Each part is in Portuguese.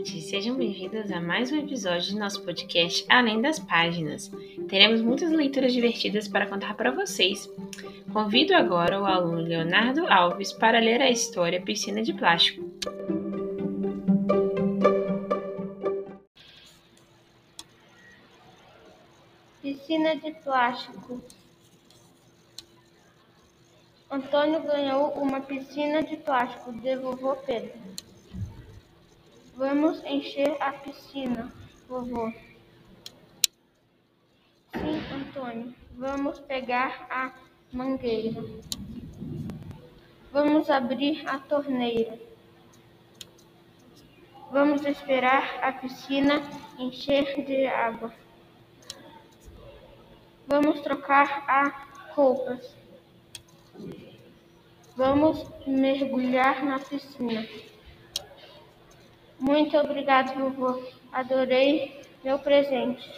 ouvintes! Sejam bem-vindos a mais um episódio do nosso podcast Além das Páginas. Teremos muitas leituras divertidas para contar para vocês. Convido agora o aluno Leonardo Alves para ler a história Piscina de Plástico. Piscina de plástico. Antônio ganhou uma piscina de plástico de vovô Pedro. Vamos encher a piscina, vovô. Sim, Antônio. Vamos pegar a mangueira. Vamos abrir a torneira. Vamos esperar a piscina encher de água. Vamos trocar a roupas. Vamos mergulhar na piscina. Muito obrigado, vovô. Adorei meu presente.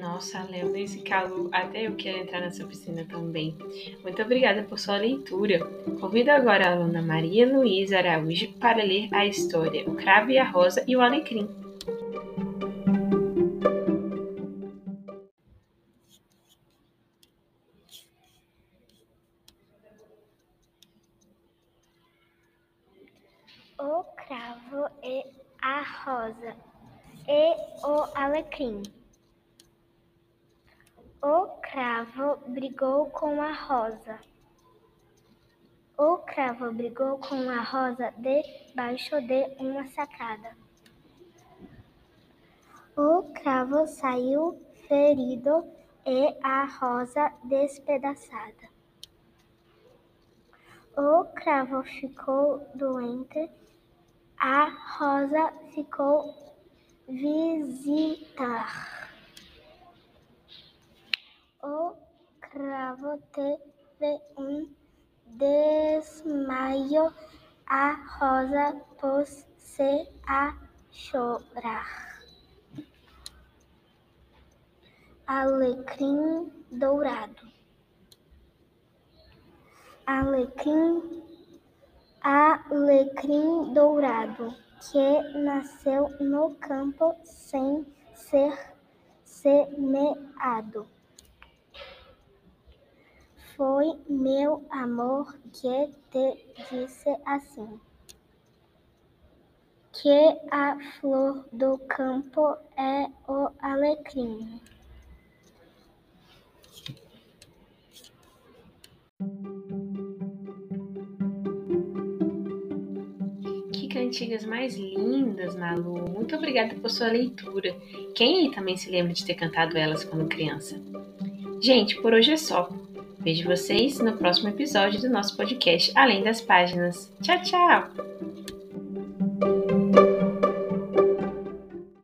Nossa, Léo, nesse calor, até eu quero entrar nessa piscina também. Muito obrigada por sua leitura. Convido agora a aluna Maria Luísa Araújo para ler a história O Cravo e a Rosa e o Alecrim. O cravo e a rosa e o alecrim. O cravo brigou com a rosa. O cravo brigou com a rosa debaixo de uma sacada. O cravo saiu ferido e a rosa despedaçada. O cravo ficou doente a Rosa ficou visitar. O cravo teve um desmaio. A Rosa pôs-se a chorar. Alecrim dourado. Alecrim alecrim dourado, que nasceu no campo sem ser semeado. Foi meu amor que te disse assim: que a flor do campo é o alecrim. Cantigas mais lindas, Malu. Muito obrigada por sua leitura. Quem aí também se lembra de ter cantado elas quando criança? Gente, por hoje é só. Vejo vocês no próximo episódio do nosso podcast Além das Páginas. Tchau, tchau!